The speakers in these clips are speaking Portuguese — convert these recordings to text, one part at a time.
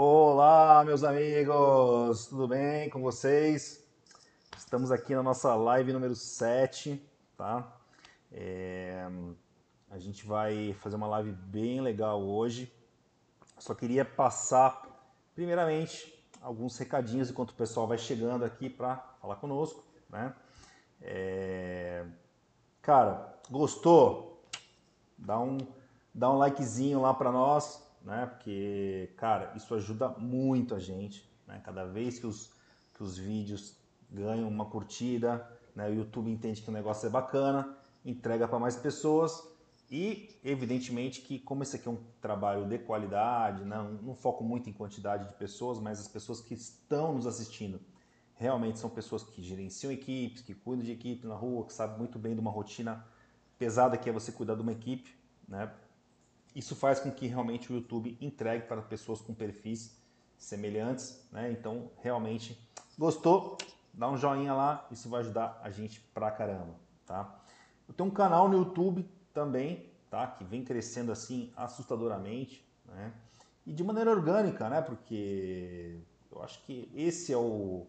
Olá, meus amigos, tudo bem com vocês? Estamos aqui na nossa live número 7, tá? É... A gente vai fazer uma live bem legal hoje. Só queria passar, primeiramente, alguns recadinhos enquanto o pessoal vai chegando aqui para falar conosco, né? É... Cara, gostou? Dá um, dá um likezinho lá para nós, né? Porque, cara, isso ajuda muito a gente, né? Cada vez que os, que os vídeos ganham uma curtida, né? O YouTube entende que o negócio é bacana, entrega para mais pessoas e, evidentemente, que como esse aqui é um trabalho de qualidade, não, não foco muito em quantidade de pessoas, mas as pessoas que estão nos assistindo realmente são pessoas que gerenciam equipes, que cuidam de equipe na rua, que sabem muito bem de uma rotina pesada que é você cuidar de uma equipe, né? Isso faz com que realmente o YouTube entregue para pessoas com perfis semelhantes, né? Então, realmente, gostou? Dá um joinha lá, isso vai ajudar a gente pra caramba, tá? Eu tenho um canal no YouTube também, tá? Que vem crescendo assim assustadoramente, né? E de maneira orgânica, né? Porque eu acho que esse é o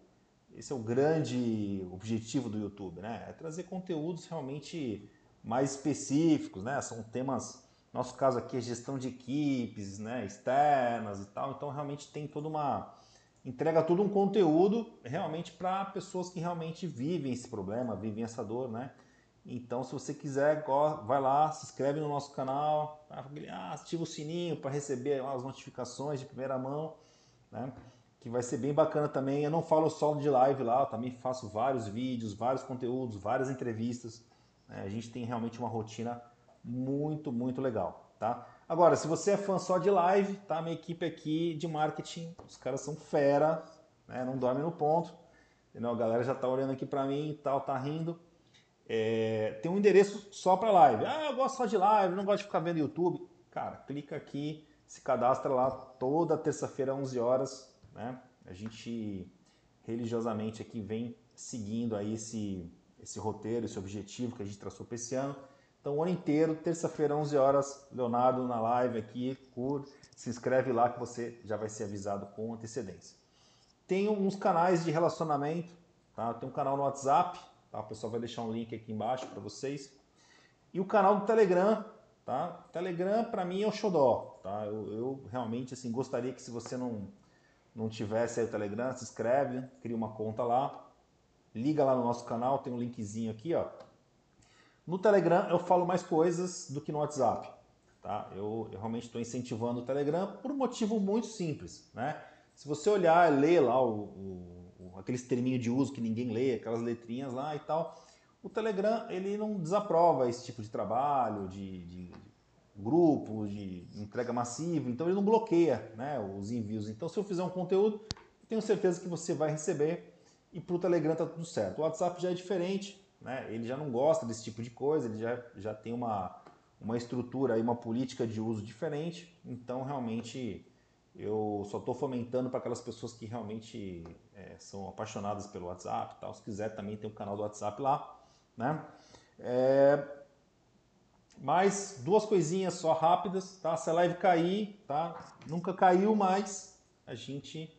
esse é o grande objetivo do YouTube, né? É trazer conteúdos realmente mais específicos, né? São temas nosso caso aqui é gestão de equipes, né, externas e tal. Então realmente tem toda uma entrega todo um conteúdo realmente para pessoas que realmente vivem esse problema, vivem essa dor, né? Então, se você quiser, vai lá, se inscreve no nosso canal, tá? Ah, ativa o sininho para receber as notificações de primeira mão, né? Que vai ser bem bacana também. Eu não falo só de live lá, eu também faço vários vídeos, vários conteúdos, várias entrevistas. Né? A gente tem realmente uma rotina muito, muito legal, tá? Agora, se você é fã só de live, tá? Minha equipe aqui de marketing, os caras são fera, né? Não dorme no ponto. Entendeu? A galera já tá olhando aqui para mim e tal, tá rindo. É, tem um endereço só para live. Ah, eu gosto só de live, não gosto de ficar vendo YouTube. Cara, clica aqui, se cadastra lá toda terça-feira, 11 horas, né? A gente religiosamente aqui vem seguindo aí esse, esse roteiro, esse objetivo que a gente traçou para esse ano. Então, o ano inteiro, terça-feira, 11 horas, Leonardo na live aqui, curte, se inscreve lá que você já vai ser avisado com antecedência. Tem uns canais de relacionamento, tá? Tem um canal no WhatsApp, tá? O pessoal vai deixar um link aqui embaixo para vocês. E o canal do Telegram, tá? Telegram para mim é o xodó, tá? Eu, eu, realmente assim gostaria que se você não não tivesse aí o Telegram, se inscreve, cria uma conta lá, liga lá no nosso canal, tem um linkzinho aqui, ó no Telegram eu falo mais coisas do que no WhatsApp. Tá? Eu, eu realmente estou incentivando o Telegram por um motivo muito simples. Né? Se você olhar ler lá o, o, aqueles terminhos de uso que ninguém lê, aquelas letrinhas lá e tal, o Telegram ele não desaprova esse tipo de trabalho, de, de, grupo, de entrega massiva, então ele não bloqueia né, os envios. Então se eu fizer um conteúdo, tenho certeza que você vai receber e para o Telegram está tudo certo. O WhatsApp já é diferente, né, ele já não gosta desse tipo de coisa, ele já, já tem uma, uma estrutura e uma política de uso diferente, então realmente eu só estou fomentando para aquelas pessoas que realmente é, são apaixonadas pelo WhatsApp tal. Se quiser também tem um canal do WhatsApp lá, né? É... Mais duas coisinhas só rápidas, tá? Se a live cair, tá? Nunca caiu, mas a gente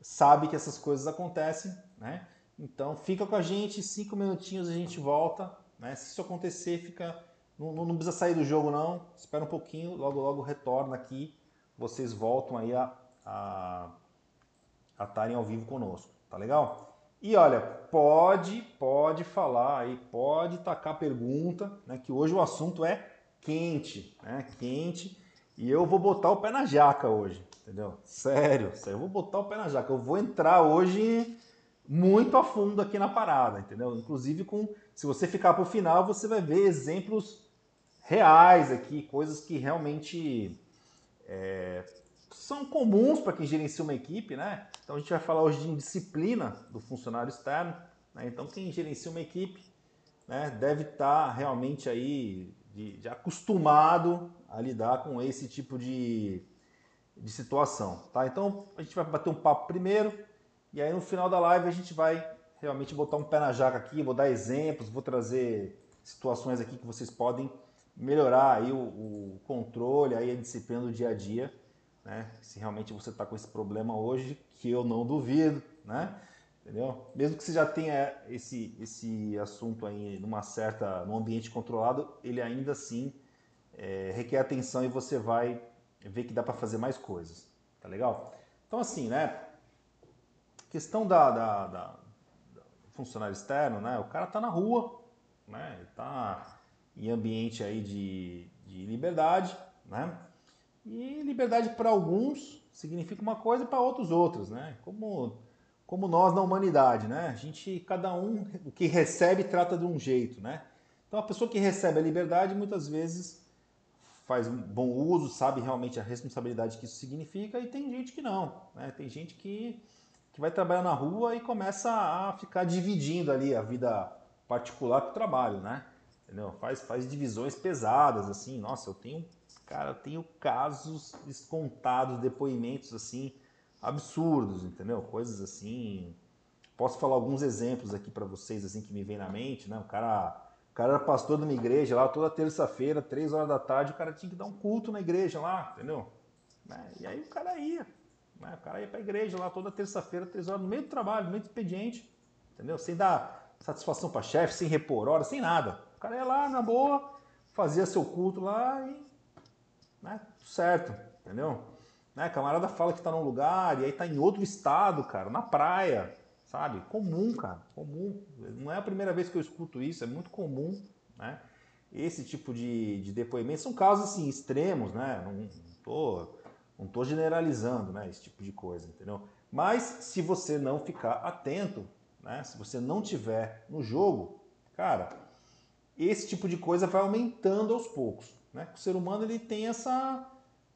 sabe que essas coisas acontecem, né? Então fica com a gente, cinco minutinhos a gente volta. Né? Se isso acontecer, fica. Não, não, precisa sair do jogo não. Espera um pouquinho, logo logo retorna aqui. Vocês voltam aí a, a, estarem ao vivo conosco. Tá legal? E olha, pode, pode falar aí, pode tacar pergunta, né? Que hoje o assunto é quente, né? Quente. E eu vou botar o pé na jaca hoje, entendeu? Sério, sério, eu vou botar o pé na jaca. Eu vou entrar hoje muito a fundo aqui na parada, entendeu? Inclusive com, se você ficar para o final, você vai ver exemplos reais aqui, coisas que realmente é, são comuns para quem gerencia uma equipe, né? Então a gente vai falar hoje de disciplina do funcionário externo. Né? Então quem gerencia uma equipe né, deve estar tá realmente aí de, de acostumado a lidar com esse tipo de, de situação, tá? Então a gente vai bater um papo primeiro e aí no final da live a gente vai realmente botar um pé na jaca aqui, vou dar exemplos, vou trazer situações aqui que vocês podem melhorar aí o, o controle, aí a disciplina do dia a dia, né? Se realmente você está com esse problema hoje, que eu não duvido, né? Entendeu? Mesmo que você já tenha esse, esse assunto aí numa certa, num ambiente controlado, ele ainda assim é, requer atenção e você vai ver que dá para fazer mais coisas, tá legal? Então assim, né? Questão da, da, da, funcionário externo, né? O cara tá na rua, né? Tá em ambiente aí de, de liberdade, né? E liberdade para alguns significa uma coisa e para outros outras, né? Como, como nós na humanidade, né? A gente, cada um, o que recebe trata de um jeito, né? Então a pessoa que recebe a liberdade muitas vezes faz um bom uso, sabe realmente a responsabilidade que isso significa e tem gente que não, né? Tem gente que, que vai trabalhar na rua e começa a ficar dividindo ali a vida particular com o trabalho, né? Entendeu? Faz, faz divisões pesadas, assim, nossa, eu tenho Cara, tenho casos descontados, depoimentos assim absurdos, entendeu? Coisas assim. Posso falar alguns exemplos aqui para vocês assim que me vem na mente, né? O cara, o cara era pastor de uma igreja lá toda terça-feira, três horas da tarde, o cara tinha que dar um culto na igreja lá, entendeu? Né? E aí o cara ia, né? O cara ia para a igreja lá toda terça-feira, três horas no meio do trabalho, no meio do expediente, entendeu? Sem dar satisfação para chefe, sem repor hora, sem nada. O cara ia lá na boa, fazia seu culto lá e né? Certo, entendeu? Né? Camarada fala que tá num lugar e aí tá em outro estado, cara, na praia, sabe? Comum, cara, comum. Não é a primeira vez que eu escuto isso, é muito comum, né? Esse tipo de, de depoimento são casos assim extremos, né? Não, não tô, não tô generalizando, né? Esse tipo de coisa, entendeu? Mas se você não ficar atento, né? Se você não tiver no jogo, cara, esse tipo de coisa vai aumentando aos poucos. Né? O ser humano ele tem essa,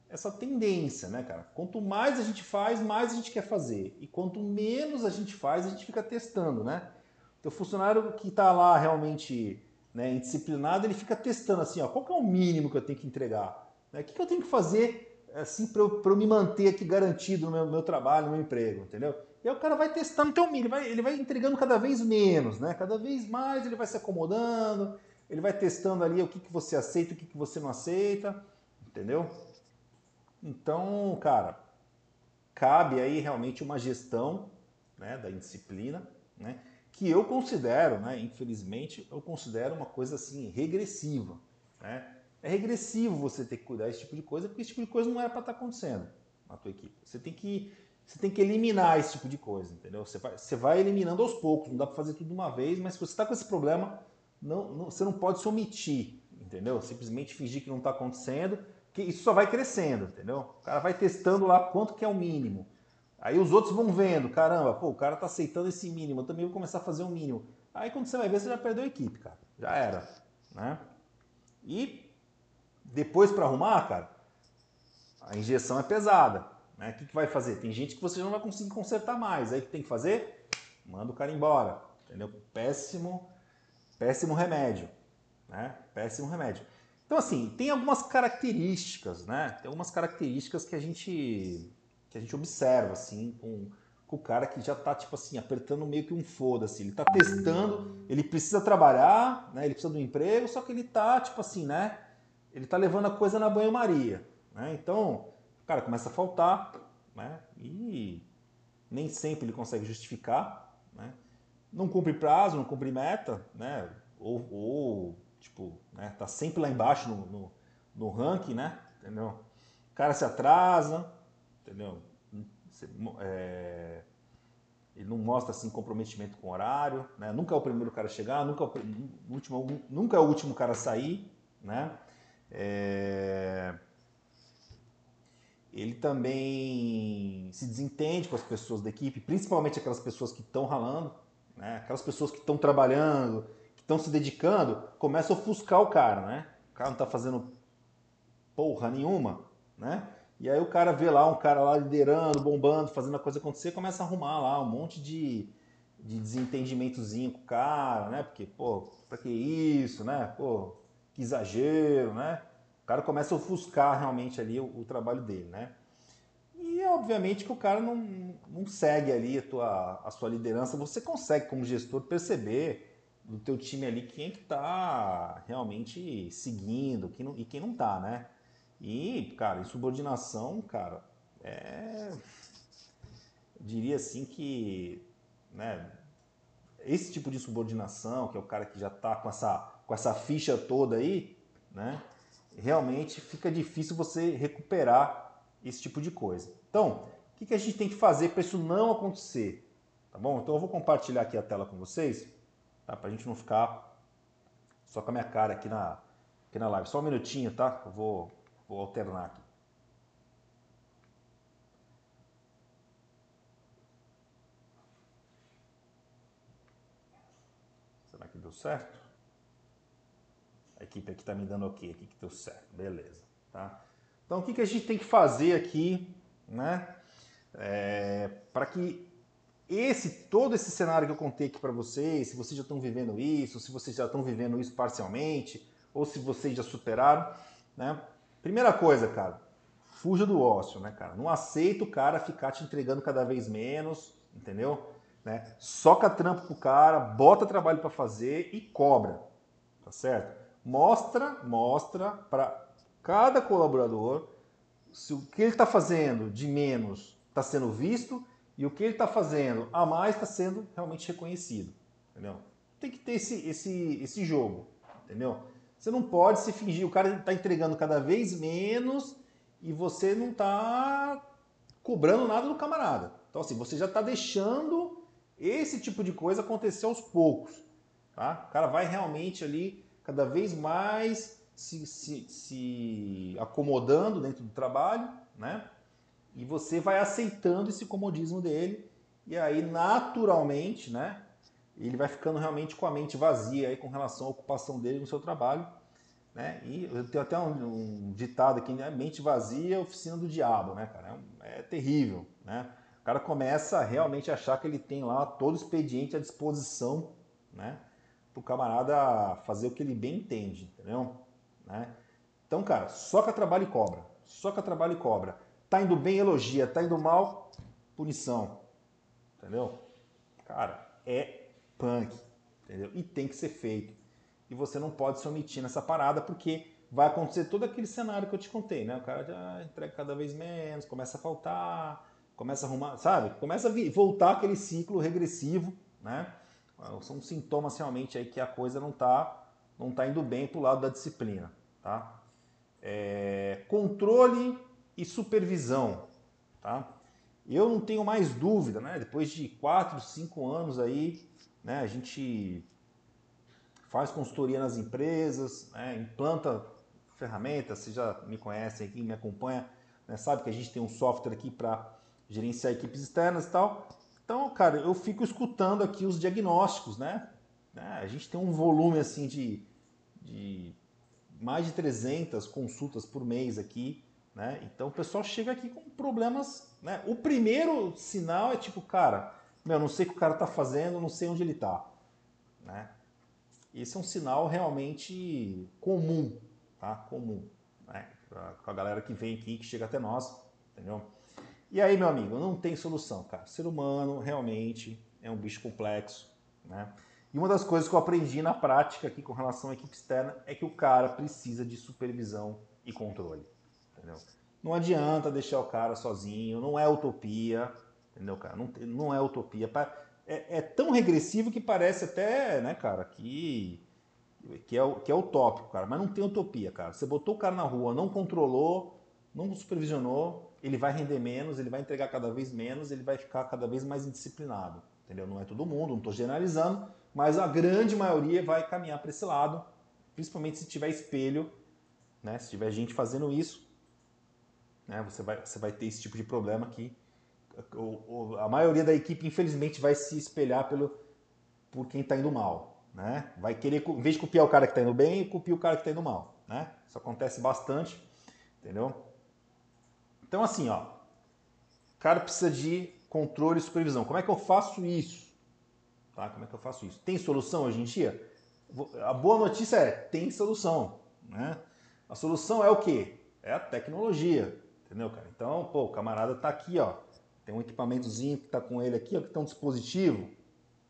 essa tendência, né, cara? Quanto mais a gente faz, mais a gente quer fazer. E quanto menos a gente faz, a gente fica testando, né? Então, o funcionário que está lá realmente né, indisciplinado, ele fica testando assim, ó, qual que é o mínimo que eu tenho que entregar? Né? O que, que eu tenho que fazer assim para eu, eu, me manter aqui garantido no meu, meu, trabalho, no meu emprego, entendeu? E aí o cara vai testando o teu mínimo, ele vai, ele vai entregando cada vez menos, né? Cada vez mais ele vai se acomodando, ele vai testando ali o que, que você aceita, o que, que você não aceita, entendeu? Então, cara, cabe aí realmente uma gestão né, da indisciplina, né, que eu considero, né, infelizmente, eu considero uma coisa assim regressiva. Né? É regressivo você ter que cuidar desse tipo de coisa, porque esse tipo de coisa não era para estar tá acontecendo na tua equipe. Você tem que você tem que eliminar esse tipo de coisa, entendeu? Você vai, você vai eliminando aos poucos, não dá para fazer tudo de uma vez, mas se você está com esse problema, não, não, você não pode se omitir, entendeu? Simplesmente fingir que não está acontecendo, que isso só vai crescendo, entendeu? O cara vai testando lá quanto que é o mínimo. Aí os outros vão vendo, caramba, pô, o cara tá aceitando esse mínimo, eu também vou começar a fazer um mínimo. Aí quando você vai ver, você já perdeu a equipe, cara. Já era, né? E depois para arrumar, cara, a injeção é pesada. Né? O que, que vai fazer? Tem gente que você não vai conseguir consertar mais. Aí o que tem que fazer? Manda o cara embora. Entendeu? Péssimo Péssimo remédio, né? Péssimo remédio. Então, assim, tem algumas características, né? Tem algumas características que a gente, que a gente observa, assim, com, com o cara que já tá, tipo assim, apertando meio que um foda-se. Ele tá testando, ele precisa trabalhar, né? Ele precisa do emprego, só que ele tá, tipo assim, né? Ele tá levando a coisa na banho-maria, né? Então, o cara começa a faltar, né? E nem sempre ele consegue justificar, né? não cumpre prazo, não cumpre meta, né? Ou, ou tipo, né? tá sempre lá embaixo no, no, no ranking, né? Entendeu? O cara se atrasa, entendeu? É, ele não mostra assim comprometimento com o horário, né? Nunca é o primeiro cara a chegar, nunca é o, último, nunca é o último cara a sair, né? É, ele também se desentende com as pessoas da equipe, principalmente aquelas pessoas que estão ralando, né? Aquelas pessoas que estão trabalhando, que estão se dedicando, começam a ofuscar o cara, né? O cara não está fazendo porra nenhuma, né? E aí o cara vê lá um cara lá liderando, bombando, fazendo a coisa acontecer, começa a arrumar lá um monte de, de desentendimentozinho com o cara, né? Porque, pô, pra que isso, né? Pô, que exagero, né? O cara começa a ofuscar realmente ali o, o trabalho dele, né? E obviamente que o cara não, não segue ali a, tua, a sua liderança. Você consegue, como gestor, perceber do teu time ali quem é que está realmente seguindo quem não, e quem não está, né? E, cara, insubordinação, cara, é, diria assim que né, esse tipo de subordinação, que é o cara que já está com essa, com essa ficha toda aí, né, realmente fica difícil você recuperar esse tipo de coisa. Então, o que, que a gente tem que fazer para isso não acontecer? Tá bom? Então eu vou compartilhar aqui a tela com vocês, tá? para a gente não ficar só com a minha cara aqui na, aqui na live. Só um minutinho, tá? Eu vou, vou alternar aqui. Será que deu certo? A equipe aqui está me dando ok aqui que deu certo. Beleza. Tá? Então o que, que a gente tem que fazer aqui, né? É, para que esse todo esse cenário que eu contei aqui para vocês, se vocês já estão vivendo isso, se vocês já estão vivendo isso parcialmente, ou se vocês já superaram, né? Primeira coisa, cara, fuja do ócio, né, cara? Não aceita o cara ficar te entregando cada vez menos, entendeu? Né? Soca trampo pro cara, bota trabalho para fazer e cobra, tá certo? Mostra, mostra para cada colaborador se o que ele está fazendo de menos está sendo visto e o que ele está fazendo a mais está sendo realmente reconhecido, entendeu? Tem que ter esse, esse, esse jogo, entendeu? Você não pode se fingir, o cara está entregando cada vez menos e você não está cobrando nada do camarada. Então, assim, você já está deixando esse tipo de coisa acontecer aos poucos. Tá? O cara vai realmente ali cada vez mais se, se, se acomodando dentro do trabalho, né? E você vai aceitando esse comodismo dele, e aí naturalmente, né? Ele vai ficando realmente com a mente vazia aí com relação à ocupação dele no seu trabalho. Né? E eu tenho até um, um ditado aqui, né? mente vazia, oficina do diabo, né, cara? É, é, terrível, né? O cara começa a realmente achar que ele tem lá todo o expediente à disposição, né? Para o camarada fazer o que ele bem entende, entendeu? Né? Então, cara, soca trabalho e cobra. Soca trabalho e cobra. Tá indo bem, elogia. Tá indo mal, punição. Entendeu? Cara, é punk. Entendeu? E tem que ser feito. E você não pode se omitir nessa parada, porque vai acontecer todo aquele cenário que eu te contei, né? O cara já entrega cada vez menos, começa a faltar, começa a arrumar, sabe? Começa a voltar aquele ciclo regressivo, né? São sintomas realmente aí que a coisa não tá, não tá indo bem pro lado da disciplina, tá? É, controle e supervisão, tá? Eu não tenho mais dúvida, né? Depois de 4, 5 anos aí, né? A gente faz consultoria nas empresas, né? implanta ferramentas, vocês já me conhecem aqui, me acompanha, né? sabe que a gente tem um software aqui para gerenciar equipes externas e tal. Então, cara, eu fico escutando aqui os diagnósticos, né? né? A gente tem um volume assim de, de mais de 300 consultas por mês aqui, né? Então o pessoal chega aqui com problemas, né? O primeiro sinal é tipo, cara, meu, não sei o que o cara tá fazendo, não sei onde ele tá, né? Esse é um sinal realmente comum, tá? Comum, né? Com a galera que vem aqui, que chega até nós, entendeu? E aí, meu amigo, não tem solução, cara. Ser humano realmente é um bicho complexo, né? E uma das coisas que eu aprendi na prática aqui com relação à equipe externa é que o cara precisa de supervisão e controle. Entendeu? Não adianta deixar o cara sozinho, não é utopia, entendeu, cara? Não, não é utopia. É, é, tão regressivo que parece até, né, cara, que, que, é, que é utópico, cara. Mas não tem utopia, cara. Você botou o cara na rua, não controlou, não supervisionou, ele vai render menos, ele vai entregar cada vez menos, ele vai ficar cada vez mais indisciplinado. Entendeu? Não é todo mundo, não estou generalizando, mas a grande maioria vai caminhar para esse lado, principalmente se tiver espelho, né? Se tiver gente fazendo isso, né? Você vai, você vai ter esse tipo de problema o, a maioria da equipe, infelizmente, vai se espelhar pelo, por quem está indo mal. Né? Vai querer, em vez de copiar o cara que está indo bem, copiar o cara que está indo mal. Né? Isso acontece bastante, entendeu? Então, assim, ó, o cara precisa de controle e supervisão. Como é que eu faço isso? Tá? Como é que eu faço isso? Tem solução hoje em dia? A boa notícia é, tem solução. Né? A solução é o quê? É a tecnologia. Entendeu, cara? Então, pô, o camarada tá aqui, ó. Tem um equipamentozinho que tá com ele aqui, ó, que tem um dispositivo,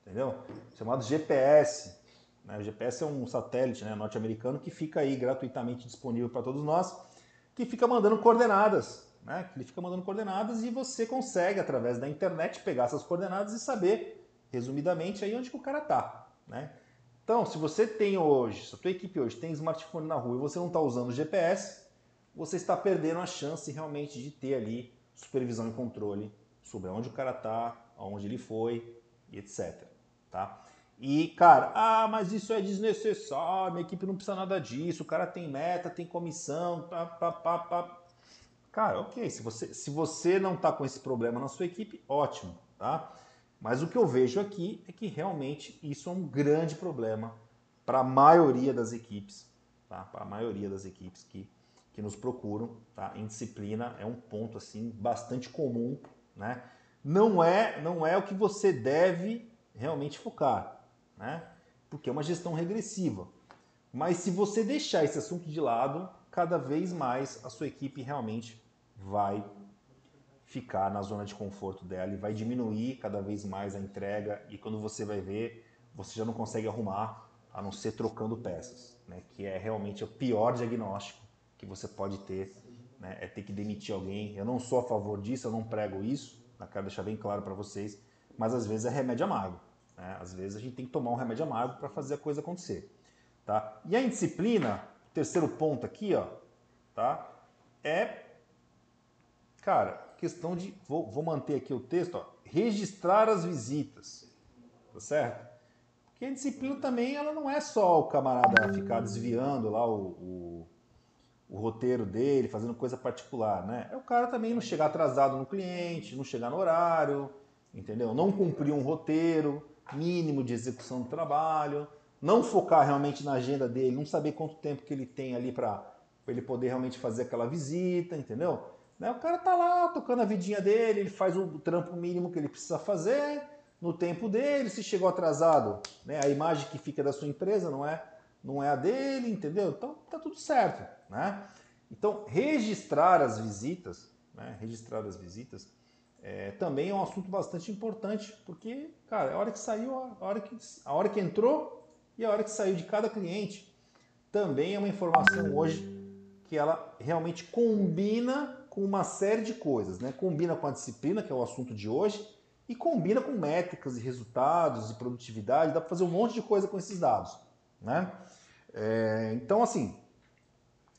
entendeu? Chamado GPS. Né? O GPS é um satélite né, norte-americano que fica aí gratuitamente disponível para todos nós, que fica mandando coordenadas né? Ele fica mandando coordenadas e você consegue, através da internet, pegar essas coordenadas e saber, resumidamente, aí onde que o cara tá, né? Então, se você tem hoje, se a tua equipe hoje tem smartphone na rua e você não está usando o GPS, você está perdendo a chance realmente de ter ali supervisão e controle sobre onde o cara está, aonde ele foi e etc. Tá? E, cara, ah, mas isso é desnecessário, minha equipe não precisa nada disso, o cara tem meta, tem comissão, pá, pá, pá, pá. Cara, ok, se você, se você não está com esse problema na sua equipe, ótimo, tá? Mas o que eu vejo aqui é que realmente isso é um grande problema para a maioria das equipes, tá? Para a maioria das equipes que, que nos procuram, tá? Em disciplina é um ponto assim bastante comum, né? Não é, não é o que você deve realmente focar, né? Porque é uma gestão regressiva. Mas se você deixar esse assunto de lado, cada vez mais a sua equipe realmente vai ficar na zona de conforto dela e vai diminuir cada vez mais a entrega e quando você vai ver, você já não consegue arrumar a não ser trocando peças, né? que é realmente o pior diagnóstico que você pode ter, né? é ter que demitir alguém. Eu não sou a favor disso, eu não prego isso, eu quero deixar bem claro para vocês, mas às vezes é remédio amargo. Né? Às vezes a gente tem que tomar um remédio amargo para fazer a coisa acontecer. Tá? E a indisciplina, terceiro ponto aqui, ó, tá? é, cara, questão de, vou, vou manter aqui o texto, ó, registrar as visitas, tá certo? Porque a disciplina também, ela não é só o camarada ficar desviando lá o, o, o roteiro dele, fazendo coisa particular, né? É o cara também não chegar atrasado no cliente, não chegar no horário, entendeu? Não cumprir um roteiro mínimo de execução do trabalho, não focar realmente na agenda dele, não saber quanto tempo que ele tem ali para ele poder realmente fazer aquela visita, entendeu? Né? O cara tá lá tocando a vidinha dele, ele faz o trampo mínimo que ele precisa fazer no tempo dele. Se chegou atrasado, né? a imagem que fica da sua empresa não é, não é a dele, entendeu? Então tá tudo certo. Né? Então, registrar as visitas, né? registrar as visitas, é, também é um assunto bastante importante, porque, cara, a hora que saiu, a hora que, a hora que entrou e a hora que saiu de cada cliente. Também é uma informação hoje que ela realmente combina com uma série de coisas, né? Combina com a disciplina, que é o assunto de hoje, e combina com métricas e resultados e produtividade, dá para fazer um monte de coisa com esses dados, né? É, então, assim,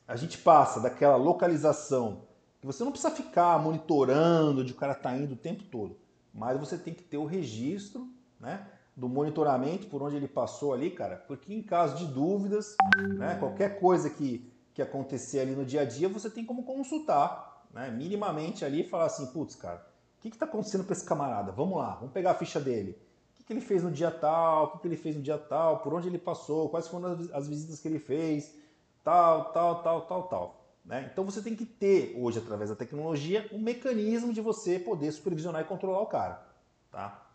a gente passa daquela localização que você não precisa ficar monitorando onde o cara está indo o tempo todo, mas você tem que ter o registro, né? Do monitoramento por onde ele passou ali, cara, porque em caso de dúvidas, né, qualquer coisa que, que acontecer ali no dia a dia, você tem como consultar né, minimamente ali e falar assim, putz, cara, o que está acontecendo com esse camarada? Vamos lá, vamos pegar a ficha dele. O que, que ele fez no dia tal? O que, que ele fez no dia tal? Por onde ele passou? Quais foram as, as visitas que ele fez? Tal, tal, tal, tal, tal. Né? Então você tem que ter hoje, através da tecnologia, um mecanismo de você poder supervisionar e controlar o cara. Tá?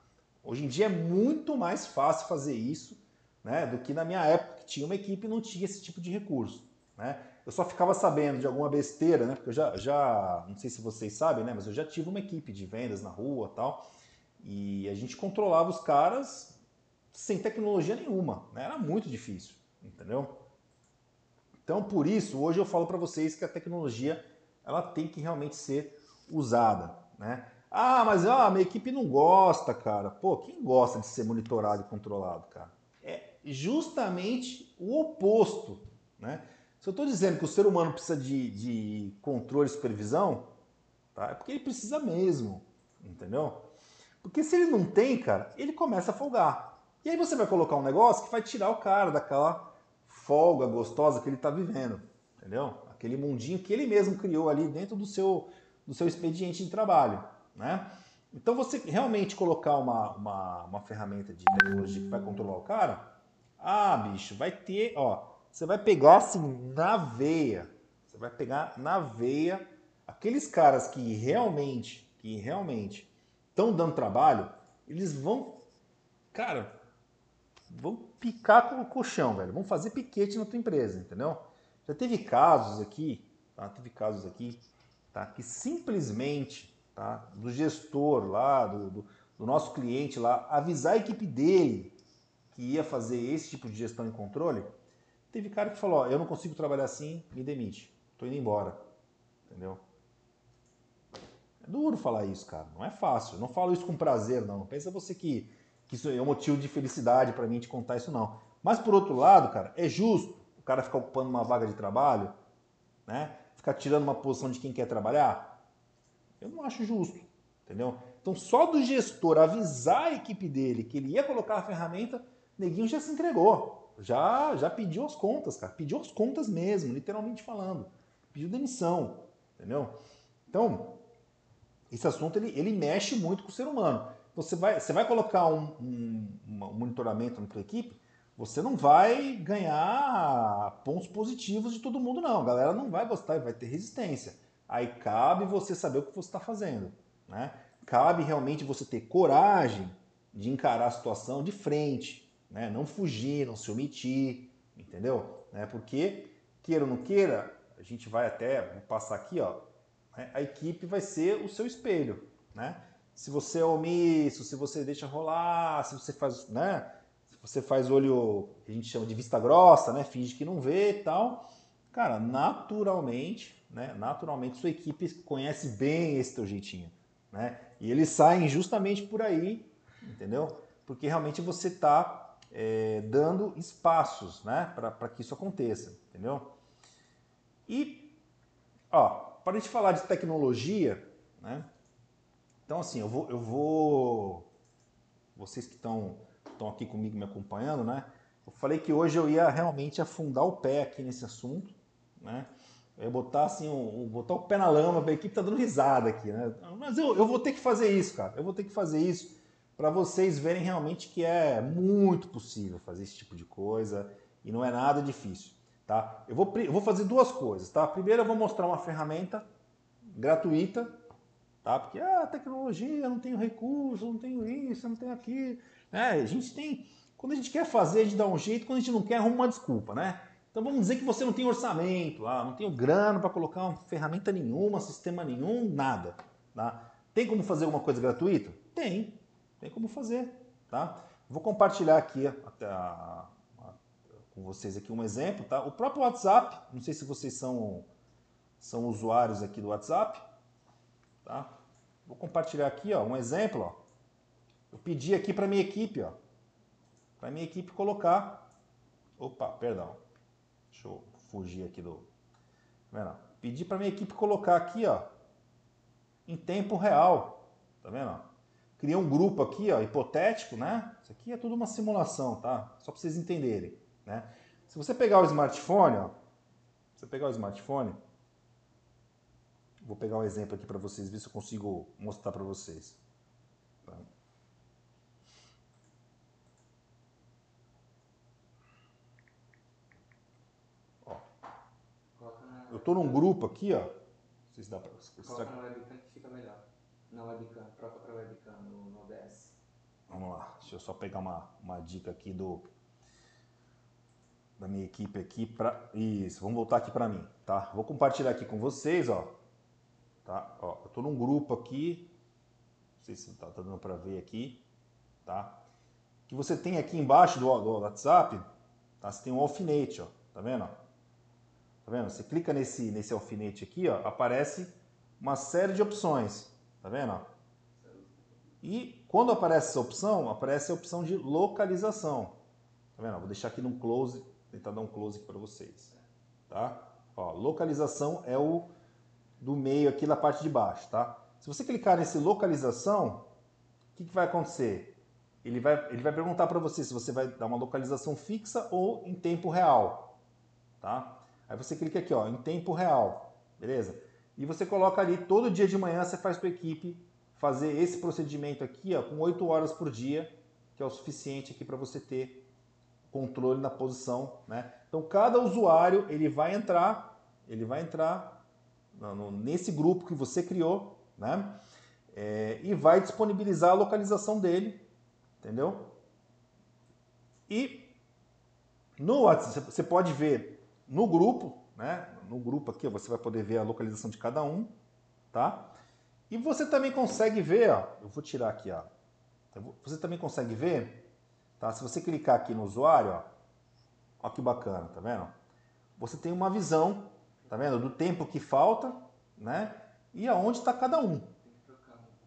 Hoje em dia é muito mais fácil fazer isso né, do que na minha época, que tinha uma equipe e não tinha esse tipo de recurso. Né? Eu só ficava sabendo de alguma besteira, né? Porque eu já, já, não sei se vocês sabem, né? Mas eu já tive uma equipe de vendas na rua tal. E a gente controlava os caras sem tecnologia nenhuma, né? Era muito difícil, entendeu? Então, por isso, hoje eu falo para vocês que a tecnologia ela tem que realmente ser usada, né? Ah, mas ah, minha equipe não gosta, cara. Pô, quem gosta de ser monitorado e controlado, cara? É justamente o oposto, né? Se eu estou dizendo que o ser humano precisa de, de controle e supervisão, tá? é porque ele precisa mesmo, entendeu? Porque se ele não tem, cara, ele começa a folgar. E aí você vai colocar um negócio que vai tirar o cara daquela folga gostosa que ele está vivendo, entendeu? Aquele mundinho que ele mesmo criou ali dentro do seu, do seu expediente de trabalho, né? Então você realmente colocar uma, uma, uma ferramenta de tecnologia que vai controlar o cara, ah, bicho, vai ter, ó, você vai pegar assim na veia. Você vai pegar na veia aqueles caras que realmente, que realmente estão dando trabalho, eles vão, cara, vão picar com o colchão, velho. Vão fazer piquete na tua empresa, entendeu? Já teve casos aqui, tá? Teve casos aqui, tá? Que simplesmente, tá? Do gestor lá, do, do, do nosso cliente lá, avisar a equipe dele que ia fazer esse tipo de gestão e controle, Teve cara que falou, ó, eu não consigo trabalhar assim, me demite. Tô indo embora. Entendeu? duro falar isso, cara. Não é fácil. Eu não falo isso com prazer, não. Pensa você que, que isso é um motivo de felicidade para mim te contar isso, não. Mas por outro lado, cara, é justo o cara ficar ocupando uma vaga de trabalho, né? Ficar tirando uma posição de quem quer trabalhar? Eu não acho justo, entendeu? Então só do gestor avisar a equipe dele que ele ia colocar a ferramenta, neguinho já se entregou. Já, já pediu as contas, cara. Pediu as contas mesmo, literalmente falando. Pediu demissão, entendeu? Então, esse assunto ele, ele mexe muito com o ser humano. Você vai, você vai colocar um, um, um monitoramento na tua equipe, você não vai ganhar pontos positivos de todo mundo, não. A galera não vai gostar e vai ter resistência. Aí cabe você saber o que você está fazendo. Né? Cabe realmente você ter coragem de encarar a situação de frente, né? não fugir, não se omitir, entendeu? Né? Porque, queira ou não queira, a gente vai até, vou passar aqui, ó, né? a equipe vai ser o seu espelho. Né? Se você é omisso, se você deixa rolar, se você faz, né? se você faz olho a gente chama de vista grossa, né? finge que não vê e tal, cara, naturalmente, né? naturalmente sua equipe conhece bem esse teu jeitinho. Né? E eles saem justamente por aí, entendeu? Porque realmente você está é, dando espaços né? para que isso aconteça, entendeu? E, ó, para a gente falar de tecnologia, né? Então, assim, eu vou. Eu vou vocês que estão aqui comigo me acompanhando, né? Eu falei que hoje eu ia realmente afundar o pé aqui nesse assunto, né? Eu ia botar assim, um, botar o pé na lama, a equipe tá dando risada aqui, né? Mas eu, eu vou ter que fazer isso, cara. Eu vou ter que fazer isso para vocês verem realmente que é muito possível fazer esse tipo de coisa e não é nada difícil. Tá? Eu, vou, eu vou fazer duas coisas. Tá? Primeiro eu vou mostrar uma ferramenta gratuita, tá? porque ah, tecnologia, não tenho recurso, não tenho isso, não tenho aquilo. É, a gente tem. Quando a gente quer fazer, a gente dá um jeito, quando a gente não quer, arruma uma desculpa, né? Então vamos dizer que você não tem orçamento, ah, não tenho grana para colocar uma ferramenta nenhuma, sistema nenhum, nada. Tá? Tem como fazer alguma coisa gratuita? Tem, tem como fazer. Tá? Vou compartilhar aqui a, a, com vocês aqui um exemplo, tá? O próprio WhatsApp, não sei se vocês são, são usuários aqui do WhatsApp, tá? Vou compartilhar aqui, ó, um exemplo, ó. Eu pedi aqui para minha equipe, ó, para minha equipe colocar, opa, perdão, deixa eu fugir aqui do, tá? Pedi para minha equipe colocar aqui, ó, em tempo real, tá vendo? Criei um grupo aqui, ó, hipotético, né? Isso aqui é tudo uma simulação, tá? Só para vocês entenderem. Né? Se você pegar o smartphone, ó, você pegar o smartphone, vou pegar um exemplo aqui para vocês, ver se eu consigo mostrar para vocês. Tá? Ó. Eu estou num grupo aqui, ó. Não sei se dá para. Coloca webcam. Na webcam, troca para webcam no, no OBS. Vamos lá, deixa eu só pegar uma, uma dica aqui do da minha equipe aqui para isso. Vamos voltar aqui para mim, tá? Vou compartilhar aqui com vocês, ó. Tá? Ó, eu tô num grupo aqui. Não sei se tá, tá dando para ver aqui, tá? Que você tem aqui embaixo do, do WhatsApp, tá? Você tem um alfinete, ó. Tá vendo? Tá vendo? Você clica nesse nesse alfinete aqui, ó, aparece uma série de opções, tá vendo? E quando aparece essa opção, aparece a opção de localização. Tá vendo? Vou deixar aqui no close tentar dar um close para vocês. Tá? Ó, localização é o do meio aqui na parte de baixo, tá? Se você clicar nesse localização, o que, que vai acontecer? Ele vai, ele vai perguntar para você se você vai dar uma localização fixa ou em tempo real, tá? Aí você clica aqui, ó, em tempo real, beleza? E você coloca ali, todo dia de manhã você faz sua equipe fazer esse procedimento aqui, ó, com 8 horas por dia, que é o suficiente aqui para você ter controle na posição, né? Então cada usuário ele vai entrar, ele vai entrar nesse grupo que você criou, né? É, e vai disponibilizar a localização dele, entendeu? E no WhatsApp você pode ver no grupo, né? No grupo aqui você vai poder ver a localização de cada um, tá? E você também consegue ver, ó, eu vou tirar aqui, ó. Você também consegue ver Tá? Se você clicar aqui no usuário, ó, ó que bacana, tá vendo? Você tem uma visão, tá vendo? Do tempo que falta, né? E aonde está cada um.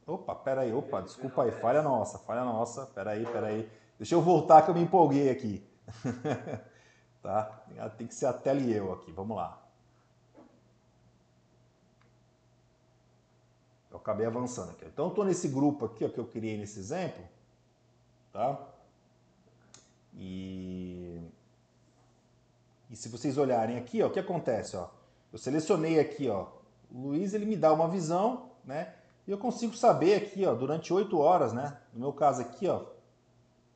Opa, peraí, opa, desculpa aí, falha nossa, falha nossa, peraí, peraí. Deixa eu voltar que eu me empolguei aqui. tá? Tem que ser a tela e eu aqui, vamos lá. Acabei avançando aqui. Então, eu estou nesse grupo aqui ó, que eu criei nesse exemplo, tá? E, e se vocês olharem aqui, ó, o que acontece? Ó? Eu selecionei aqui, ó, o Luiz ele me dá uma visão, né? E eu consigo saber aqui, ó, durante 8 horas, né? No meu caso aqui, ó,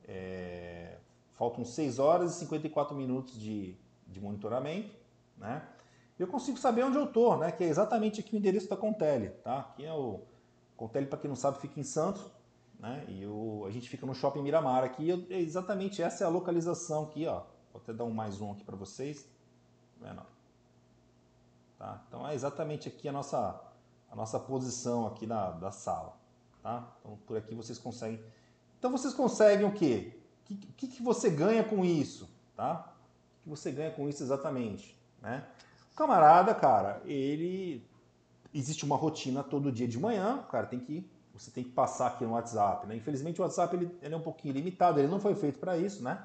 é, faltam 6 horas e 54 minutos de, de monitoramento, né? Eu consigo saber onde eu estou, né? Que é exatamente aqui o endereço da Contele, tá? Aqui é o Contele, para quem não sabe, fica em Santos, né? E o, a gente fica no Shopping Miramar aqui. Eu, é exatamente essa é a localização aqui, ó. Vou até dar um mais um aqui para vocês. Vendo? Tá? Então é exatamente aqui a nossa a nossa posição aqui na, da sala. Tá? Então por aqui vocês conseguem. Então vocês conseguem o quê? O que, que, que você ganha com isso? Tá? O que você ganha com isso exatamente? Né? Camarada, cara, ele. Existe uma rotina todo dia de manhã, cara tem que. Você tem que passar aqui no WhatsApp. Né? Infelizmente o WhatsApp ele, ele é um pouquinho limitado, ele não foi feito para isso, né?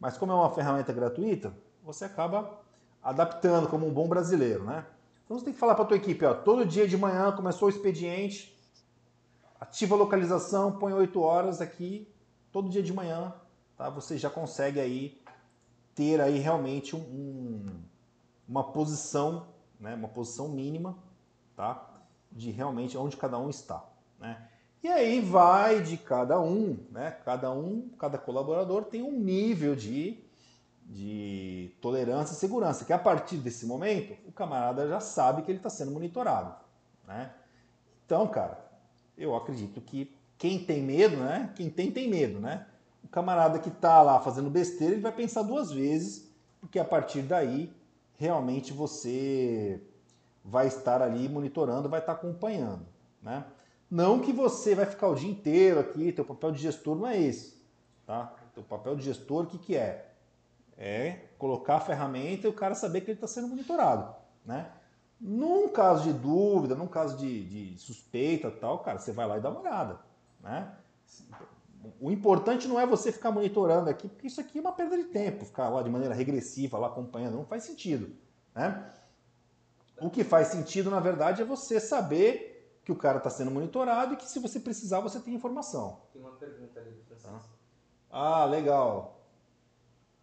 Mas como é uma ferramenta gratuita, você acaba adaptando como um bom brasileiro, né? Então você tem que falar para tua equipe, ó, todo dia de manhã começou o expediente, ativa a localização, põe 8 horas aqui, todo dia de manhã, tá? Você já consegue aí ter aí realmente um, um, uma posição, né? Uma posição mínima, tá? De realmente onde cada um está, né? E aí vai de cada um, né? Cada um, cada colaborador tem um nível de de tolerância e segurança, que a partir desse momento o camarada já sabe que ele está sendo monitorado. Né? Então, cara, eu acredito que quem tem medo, né? Quem tem, tem medo, né? O camarada que está lá fazendo besteira, ele vai pensar duas vezes, porque a partir daí, realmente você vai estar ali monitorando, vai estar acompanhando, né? Não que você vai ficar o dia inteiro aqui, teu papel de gestor não é esse, tá? Teu papel de gestor, o que, que é? é colocar a ferramenta e o cara saber que ele está sendo monitorado, né? Num caso de dúvida, num caso de, de, suspeita tal, cara, você vai lá e dá uma olhada, né? O importante não é você ficar monitorando aqui, porque isso aqui é uma perda de tempo, ficar lá de maneira regressiva, lá acompanhando, não faz sentido, né? O que faz sentido, na verdade, é você saber que o cara está sendo monitorado e que se você precisar, você tem informação. Tem uma pergunta ali do Francisco. Ah, legal.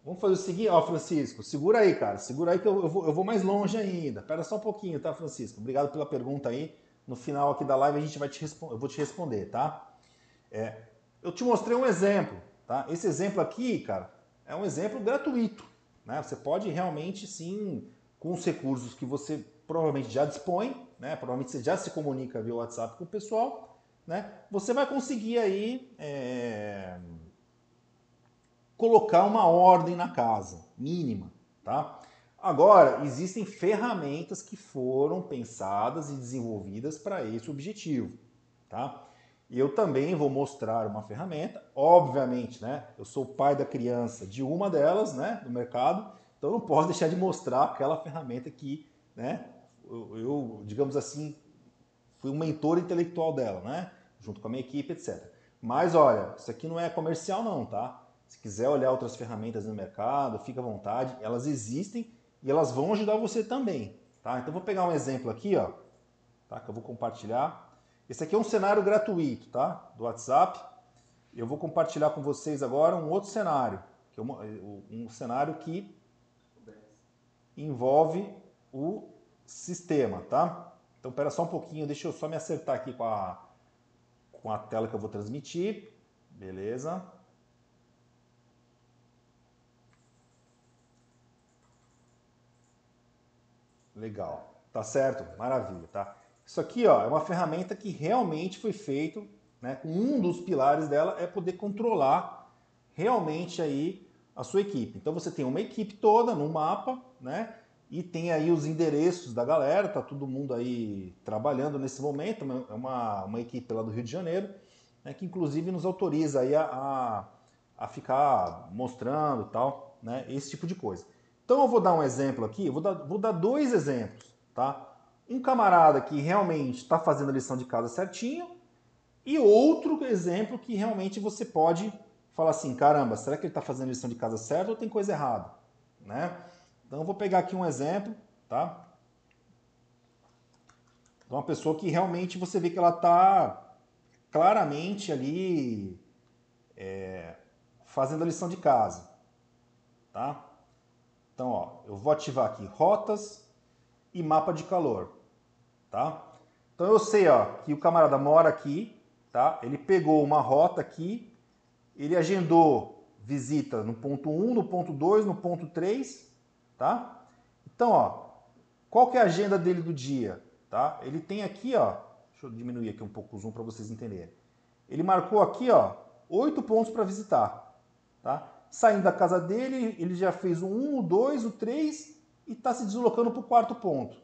Vamos fazer o seguinte, ó, Francisco, segura aí, cara, segura aí que eu, eu, vou, eu vou mais longe ainda. Espera só um pouquinho, tá, Francisco? Obrigado pela pergunta aí. No final aqui da live a gente vai te responder, eu vou te responder, tá? É, eu te mostrei um exemplo, tá? Esse exemplo aqui, cara, é um exemplo gratuito, né? Você pode realmente, sim, com os recursos que você provavelmente já dispõe, né? Provavelmente você já se comunica via WhatsApp com o pessoal, né? Você vai conseguir aí é colocar uma ordem na casa, mínima, tá? Agora, existem ferramentas que foram pensadas e desenvolvidas para esse objetivo, tá? E eu também vou mostrar uma ferramenta, obviamente, né? Eu sou pai da criança de uma delas, né, do mercado, então não posso deixar de mostrar aquela ferramenta que, né, eu, eu digamos assim, fui um mentor intelectual dela, né, junto com a minha equipe, etc. Mas olha, isso aqui não é comercial não, tá? Se quiser olhar outras ferramentas no mercado, fica à vontade, elas existem e elas vão ajudar você também. Tá? Então vou pegar um exemplo aqui, ó, tá? que eu vou compartilhar. Esse aqui é um cenário gratuito tá? do WhatsApp. Eu vou compartilhar com vocês agora um outro cenário, que é um, um cenário que envolve o sistema, tá? Então, espera só um pouquinho, deixa eu só me acertar aqui com a, com a tela que eu vou transmitir. Beleza. Legal. Tá certo? Maravilha, tá? Isso aqui, ó, é uma ferramenta que realmente foi feito, né? Um dos pilares dela é poder controlar realmente aí a sua equipe. Então você tem uma equipe toda no mapa, né? E tem aí os endereços da galera, tá todo mundo aí trabalhando nesse momento, é uma, uma equipe lá do Rio de Janeiro, né, que inclusive nos autoriza aí a, a, a ficar mostrando tal, né, esse tipo de coisa. Então eu vou dar um exemplo aqui, vou dar, vou dar dois exemplos, tá? Um camarada que realmente está fazendo a lição de casa certinho E outro exemplo que realmente você pode falar assim, caramba, será que ele está fazendo a lição de casa certa ou tem coisa errada? Né? Então eu vou pegar aqui um exemplo, tá? De uma pessoa que realmente você vê que ela está claramente ali é, fazendo a lição de casa, tá? Então, ó, eu vou ativar aqui rotas e mapa de calor, tá? Então eu sei, ó, que o camarada mora aqui, tá? Ele pegou uma rota aqui, ele agendou visita no ponto 1, no ponto 2, no ponto 3, tá? Então, ó, qual que é a agenda dele do dia, tá? Ele tem aqui, ó, deixa eu diminuir aqui um pouco o zoom para vocês entenderem. Ele marcou aqui, ó, oito pontos para visitar, tá? Saindo da casa dele, ele já fez o 1, o 2, o 3 e está se deslocando para o quarto ponto.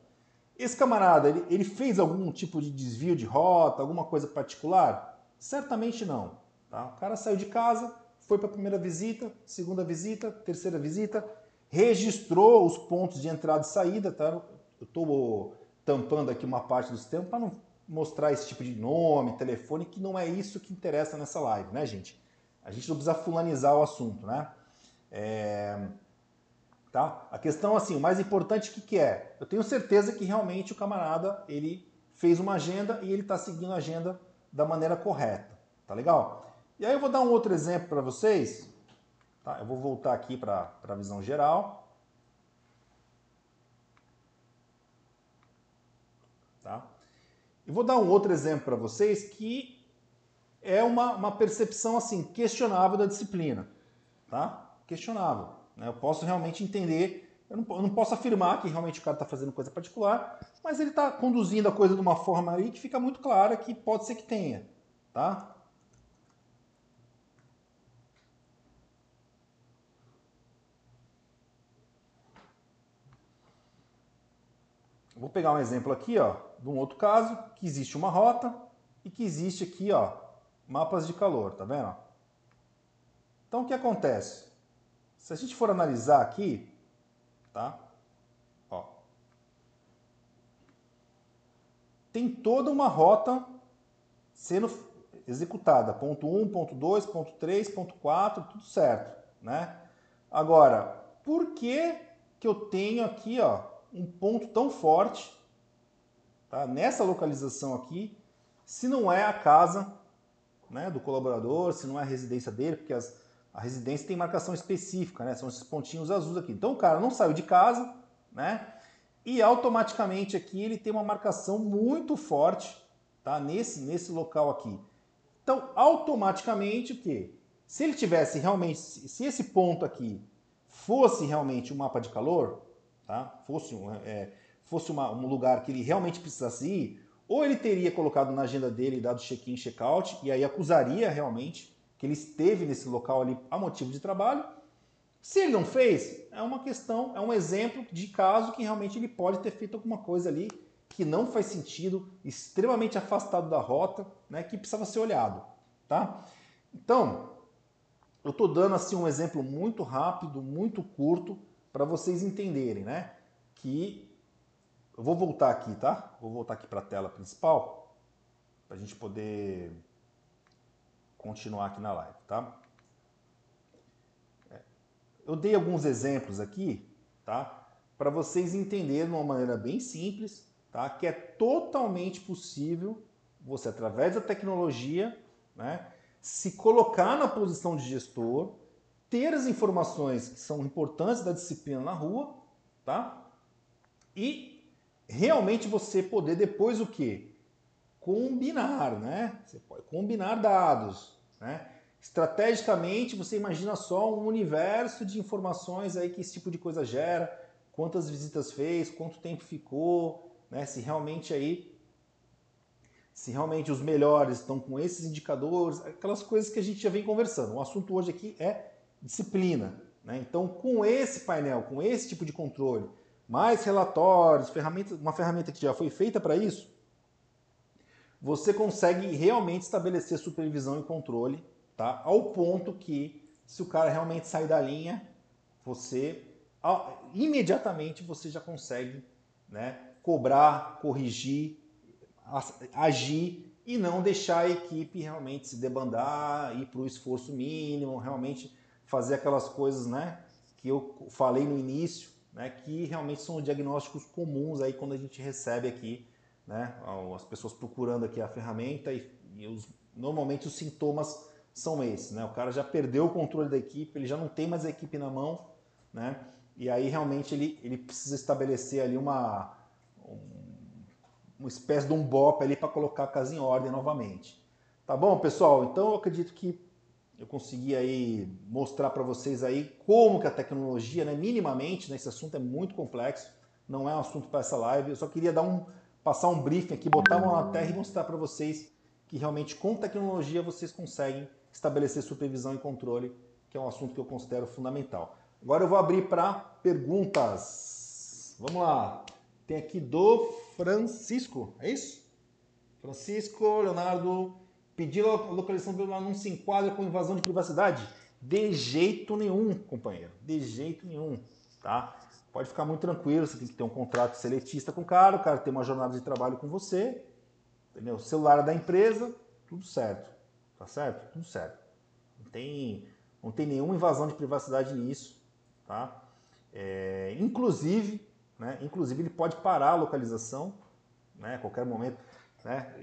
Esse camarada, ele, ele fez algum tipo de desvio de rota, alguma coisa particular? Certamente não. Tá? O cara saiu de casa, foi para a primeira visita, segunda visita, terceira visita, registrou os pontos de entrada e saída. Tá? Eu estou tampando aqui uma parte do sistema para não mostrar esse tipo de nome, telefone, que não é isso que interessa nessa live, né, gente? A gente não precisa fulanizar o assunto, né? É... Tá? A questão, assim, o mais importante que, que é? Eu tenho certeza que realmente o camarada, ele fez uma agenda e ele está seguindo a agenda da maneira correta. Tá legal? E aí eu vou dar um outro exemplo para vocês. Tá? Eu vou voltar aqui para a visão geral. Tá? E vou dar um outro exemplo para vocês que é uma, uma percepção assim questionável da disciplina. Tá? Questionável. Né? Eu posso realmente entender, eu não, eu não posso afirmar que realmente o cara está fazendo coisa particular, mas ele está conduzindo a coisa de uma forma aí que fica muito clara que pode ser que tenha. Tá? Vou pegar um exemplo aqui, ó, de um outro caso, que existe uma rota e que existe aqui, ó, mapas de calor, tá vendo? Então o que acontece? Se a gente for analisar aqui, tá? Ó, tem toda uma rota sendo executada, ponto 1, ponto 2, ponto 3, ponto 4, tudo certo, né? Agora, por que que eu tenho aqui, ó, um ponto tão forte, tá? Nessa localização aqui, se não é a casa, né, do colaborador, se não é a residência dele, porque as a residência tem marcação específica, né? São esses pontinhos azuis aqui. Então o cara não saiu de casa, né? E automaticamente aqui ele tem uma marcação muito forte, tá? Nesse, nesse local aqui. Então, automaticamente o quê? Se ele tivesse realmente, se esse ponto aqui fosse realmente um mapa de calor, tá? Fosse, um, é, fosse uma, um lugar que ele realmente precisasse ir, ou ele teria colocado na agenda dele dado check-in, check-out, e aí acusaria realmente que ele esteve nesse local ali a motivo de trabalho. Se ele não fez, é uma questão, é um exemplo de caso que realmente ele pode ter feito alguma coisa ali que não faz sentido, extremamente afastado da rota, né, que precisava ser olhado, tá? Então, eu estou dando assim um exemplo muito rápido, muito curto, para vocês entenderem, né? Que eu vou voltar aqui, tá? Vou voltar aqui para a tela principal, para a gente poder continuar aqui na live, tá? É, eu dei alguns exemplos aqui, tá? Para vocês entenderem de uma maneira bem simples, tá? Que é totalmente possível você, através da tecnologia, né? Se colocar na posição de gestor, ter as informações que são importantes da disciplina na rua, tá? E realmente você poder depois o quê? Combinar, né? Você pode combinar dados, né? Estrategicamente, você imagina só um universo de informações aí que esse tipo de coisa gera, quantas visitas fez, quanto tempo ficou, né? se realmente aí se realmente os melhores estão com esses indicadores, aquelas coisas que a gente já vem conversando. O assunto hoje aqui é disciplina. Né? Então, com esse painel, com esse tipo de controle, mais relatórios, ferramenta, uma ferramenta que já foi feita para isso, você consegue realmente estabelecer supervisão e controle, tá? Ao ponto que se o cara realmente sair da linha, você imediatamente você já consegue, né, cobrar, corrigir, agir e não deixar a equipe realmente se debandar, ir para o esforço mínimo, realmente fazer aquelas coisas né, que eu falei no início, né, que realmente são diagnósticos comuns aí quando a gente recebe aqui né, as pessoas procurando aqui a ferramenta e, e os, normalmente os sintomas são esses, né? O cara já perdeu o controle da equipe, ele já não tem mais a equipe na mão, né? E aí realmente ele, ele precisa estabelecer ali uma, uma espécie de um bop ali para colocar a casa em ordem novamente. Tá bom, pessoal? Então eu acredito que eu consegui aí mostrar para vocês aí como que a tecnologia, né, minimamente, né, esse assunto é muito complexo, não é um assunto para essa live, eu só queria dar um passar um briefing aqui, botar uma na terra e mostrar para vocês que realmente com tecnologia vocês conseguem estabelecer supervisão e controle, que é um assunto que eu considero fundamental. Agora eu vou abrir para perguntas. Vamos lá. Tem aqui do Francisco, é isso? Francisco, Leonardo, pediu a localização do não se enquadra com invasão de privacidade? De jeito nenhum, companheiro. De jeito nenhum, tá? Pode ficar muito tranquilo, você tem que ter um contrato seletista com o cara, o cara tem uma jornada de trabalho com você, entendeu? Celular é da empresa, tudo certo. Tá certo? Tudo certo. Não tem, não tem nenhuma invasão de privacidade nisso, tá? É, inclusive, né, inclusive ele pode parar a localização, né, a qualquer momento, né?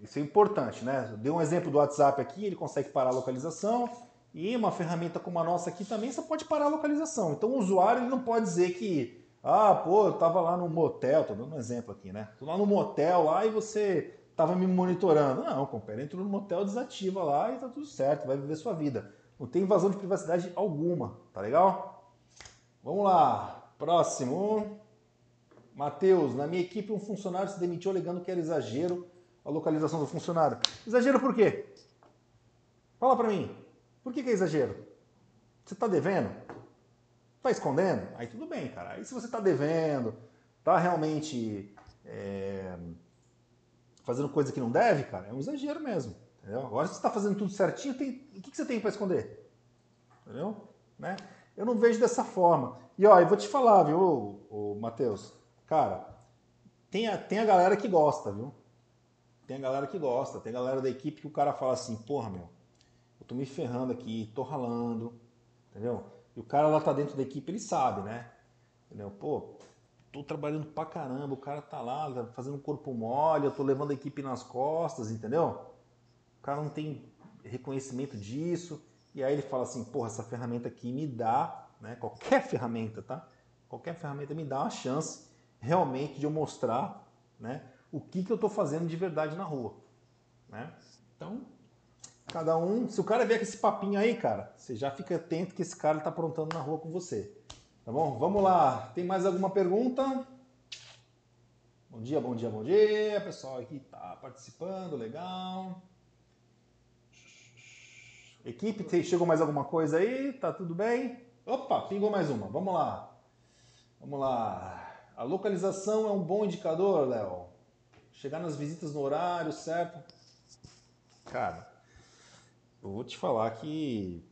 Isso é importante, né? Dei um exemplo do WhatsApp aqui, ele consegue parar a localização e uma ferramenta como a nossa aqui também você pode parar a localização. Então o usuário ele não pode dizer que ah, pô, eu tava lá no motel, tô dando um exemplo aqui, né? Tô lá no motel lá e você tava me monitorando. Não, companheiro, entrou no motel, desativa lá e tá tudo certo, vai viver sua vida. Não tem invasão de privacidade alguma, tá legal? Vamos lá, próximo. Matheus, na minha equipe um funcionário se demitiu alegando que era exagero a localização do funcionário. Exagero por quê? Fala para mim. Por que, que é exagero? Você está devendo? Está escondendo? Aí tudo bem, cara. Aí se você está devendo, está realmente é, fazendo coisa que não deve, cara, é um exagero mesmo. Entendeu? Agora, se você está fazendo tudo certinho, tem... o que, que você tem para esconder? Entendeu? Né? Eu não vejo dessa forma. E ó, eu vou te falar, viu, o Matheus? Cara, tem a, tem a galera que gosta, viu? Tem a galera que gosta, tem a galera da equipe que o cara fala assim, porra, meu, eu tô me ferrando aqui, tô ralando, entendeu? E o cara lá tá dentro da equipe, ele sabe, né? Entendeu? Pô, tô trabalhando pra caramba, o cara tá lá tá fazendo corpo mole, eu tô levando a equipe nas costas, entendeu? O cara não tem reconhecimento disso, e aí ele fala assim, porra, essa ferramenta aqui me dá, né, qualquer ferramenta, tá? Qualquer ferramenta me dá uma chance realmente de eu mostrar, né, o que, que eu tô fazendo de verdade na rua, né? Então, cada um, se o cara vier com esse papinho aí, cara, você já fica atento que esse cara tá aprontando na rua com você. Tá bom? Vamos lá. Tem mais alguma pergunta? Bom dia, bom dia, bom dia. Pessoal aqui tá participando, legal. Equipe, chegou mais alguma coisa aí? Tá tudo bem? Opa, pingou mais uma. Vamos lá. Vamos lá. A localização é um bom indicador, Léo? Chegar nas visitas no horário certo? Cara, eu vou te falar que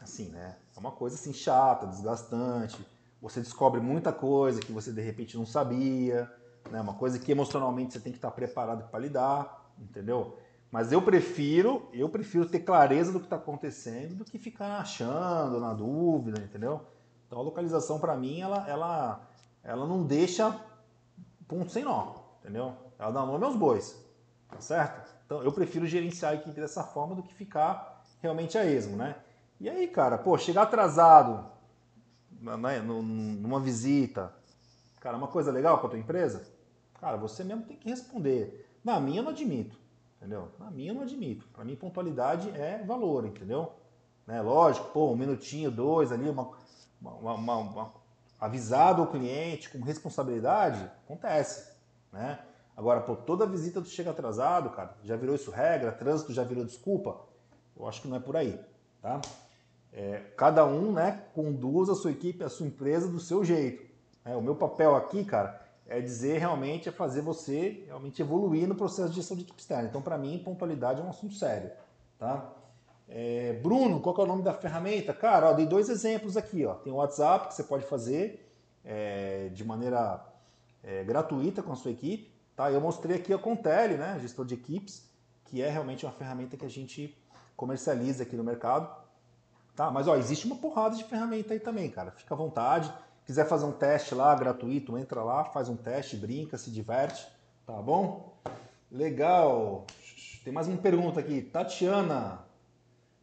assim, né? É uma coisa assim chata, desgastante. Você descobre muita coisa que você de repente não sabia, né? Uma coisa que emocionalmente você tem que estar preparado para lidar, entendeu? Mas eu prefiro, eu prefiro ter clareza do que está acontecendo do que ficar achando, na dúvida, entendeu? Então a localização para mim ela, ela, ela não deixa ponto sem nó, entendeu? Ela dá nome aos bois, tá certo? Então eu prefiro gerenciar a equipe dessa forma do que ficar realmente a esmo, né? E aí, cara, pô, chegar atrasado né, numa visita, cara, uma coisa legal para tua empresa? Cara, você mesmo tem que responder. Na minha eu não admito, entendeu? Na minha eu não admito. Para mim, pontualidade é valor, entendeu? Né? Lógico, pô, um minutinho, dois ali, uma, uma, uma, uma avisado ao cliente com responsabilidade, acontece, né? Agora, pô, toda visita tu chega atrasado, cara, já virou isso regra, trânsito já virou desculpa, eu acho que não é por aí, tá? É, cada um né, conduz a sua equipe, a sua empresa do seu jeito. É, o meu papel aqui, cara, é dizer realmente, é fazer você realmente evoluir no processo de gestão de equipe externa. Então, para mim, pontualidade é um assunto sério. Tá? É, Bruno, qual é o nome da ferramenta? Cara, ó, dei dois exemplos aqui. Ó. Tem o WhatsApp que você pode fazer é, de maneira é, gratuita com a sua equipe. Tá? Eu mostrei aqui a Contele, né, gestor de equipes, que é realmente uma ferramenta que a gente comercializa aqui no mercado. Tá? Mas ó, existe uma porrada de ferramenta aí também, cara. Fica à vontade. Quiser fazer um teste lá gratuito, entra lá, faz um teste, brinca, se diverte, tá bom? Legal. Tem mais uma pergunta aqui. Tatiana,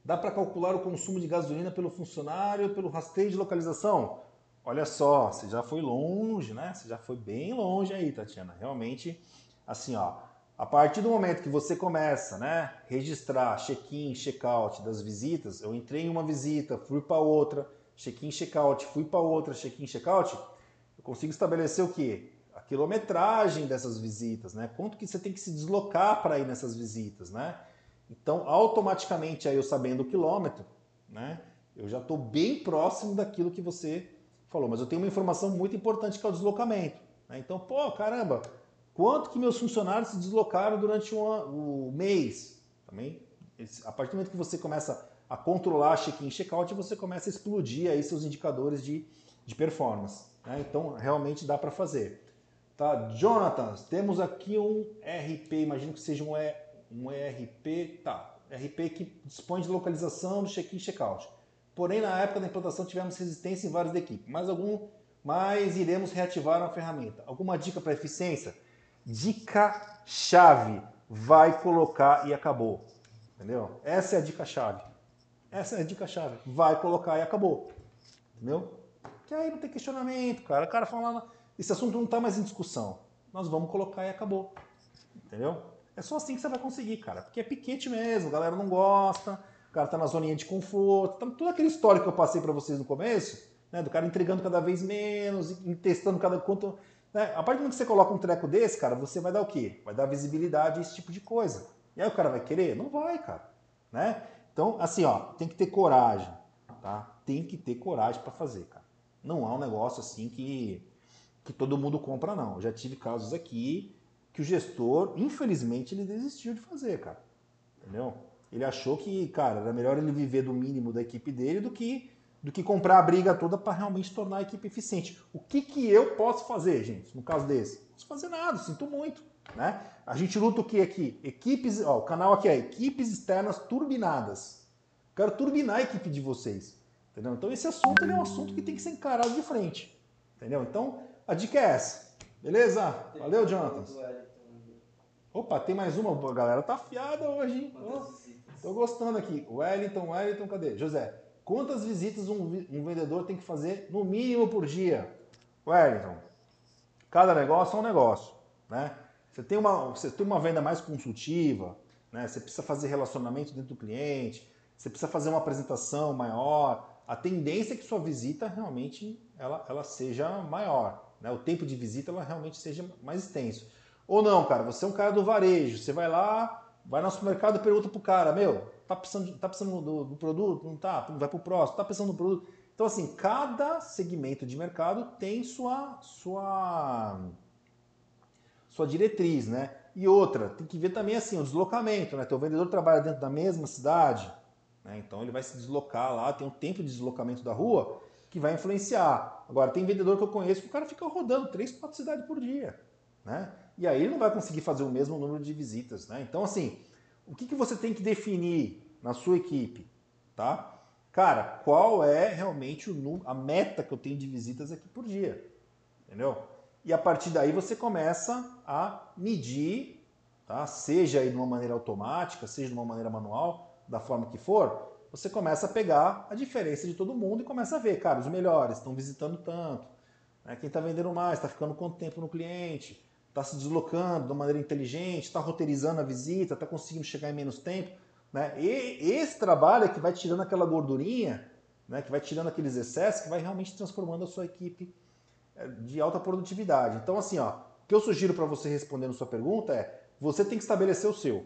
dá para calcular o consumo de gasolina pelo funcionário, pelo rastreio de localização? Olha só, você já foi longe, né? Você já foi bem longe aí, Tatiana. Realmente, assim, ó, a partir do momento que você começa, né, registrar check-in, check-out das visitas, eu entrei em uma visita, fui para outra, check-in, check-out, fui para outra, check-in, check-out, eu consigo estabelecer o quê? A quilometragem dessas visitas, né? Quanto que você tem que se deslocar para ir nessas visitas, né? Então, automaticamente aí eu sabendo o quilômetro, né? Eu já estou bem próximo daquilo que você falou, mas eu tenho uma informação muito importante que é o deslocamento. Né? Então, pô, caramba, Quanto que meus funcionários se deslocaram durante o mês? Também, a partir do momento que você começa a controlar check-in e check-out, você começa a explodir aí seus indicadores de, de performance. Né? Então, realmente dá para fazer. Tá, Jonathan, temos aqui um RP, imagino que seja um, e, um ERP, tá, RP que dispõe de localização do check-in e check-out. Porém, na época da implantação tivemos resistência em várias da equipe, mas algum, mas iremos reativar a ferramenta. Alguma dica para eficiência? Dica chave. Vai colocar e acabou. Entendeu? Essa é a dica chave. Essa é a dica chave. Vai colocar e acabou. Entendeu? Que aí não tem questionamento, cara. O cara fala, esse assunto não está mais em discussão. Nós vamos colocar e acabou. Entendeu? É só assim que você vai conseguir, cara. Porque é piquete mesmo, a galera não gosta, cara tá na zoninha de conforto. Tá, tudo aquele histórico que eu passei para vocês no começo, né? Do cara entregando cada vez menos, testando cada quanto né? A partir do momento que você coloca um treco desse, cara, você vai dar o quê? Vai dar visibilidade a esse tipo de coisa. E aí o cara vai querer? Não vai, cara. Né? Então, assim, ó, tem que ter coragem, tá? Tem que ter coragem para fazer, cara. Não é um negócio assim que, que todo mundo compra, não. Eu já tive casos aqui que o gestor, infelizmente, ele desistiu de fazer, cara. Entendeu? Ele achou que, cara, era melhor ele viver do mínimo da equipe dele do que do que comprar a briga toda para realmente tornar a equipe eficiente. O que, que eu posso fazer, gente, no caso desse? Não posso fazer nada, sinto muito. Né? A gente luta o que aqui? Equipes, ó, o canal aqui é equipes externas turbinadas. Quero turbinar a equipe de vocês. Entendeu? Então esse assunto é um assunto que tem que ser encarado de frente. Entendeu? Então a dica é essa. Beleza? Valeu, Jonathan. Opa, tem mais uma. A galera tá afiada hoje, hein? Oh, tô gostando aqui. Wellington, Wellington, cadê? José. Quantas visitas um, um vendedor tem que fazer no mínimo por dia? Wellington, cada negócio é um negócio, né? Você tem uma, você tem uma venda mais consultiva, né? Você precisa fazer relacionamento dentro do cliente, você precisa fazer uma apresentação maior. A tendência é que sua visita realmente ela, ela seja maior, né? O tempo de visita ela realmente seja mais extenso. Ou não, cara, você é um cara do varejo, você vai lá, vai no supermercado e pergunta pro cara, meu, Tá precisando, tá precisando do, do produto? Não tá? Vai para o próximo. Tá precisando do produto? Então, assim, cada segmento de mercado tem sua, sua, sua diretriz, né? E outra, tem que ver também assim, o deslocamento, né? Teu vendedor trabalha dentro da mesma cidade, né? Então ele vai se deslocar lá, tem um tempo de deslocamento da rua que vai influenciar. Agora, tem vendedor que eu conheço que o cara fica rodando três, quatro cidades por dia, né? E aí ele não vai conseguir fazer o mesmo número de visitas, né? Então, assim, o que, que você tem que definir na sua equipe? Tá? Cara, qual é realmente o, a meta que eu tenho de visitas aqui por dia? Entendeu? E a partir daí você começa a medir, tá? seja aí de uma maneira automática, seja de uma maneira manual, da forma que for, você começa a pegar a diferença de todo mundo e começa a ver, cara, os melhores estão visitando tanto, né? quem está vendendo mais, está ficando quanto tempo no cliente, está se deslocando de uma maneira inteligente, está roteirizando a visita, está conseguindo chegar em menos tempo. Né? E esse trabalho é que vai tirando aquela gordurinha, né? que vai tirando aqueles excessos, que vai realmente transformando a sua equipe é, de alta produtividade. Então, assim, ó, o que eu sugiro para você respondendo sua pergunta é: você tem que estabelecer o seu,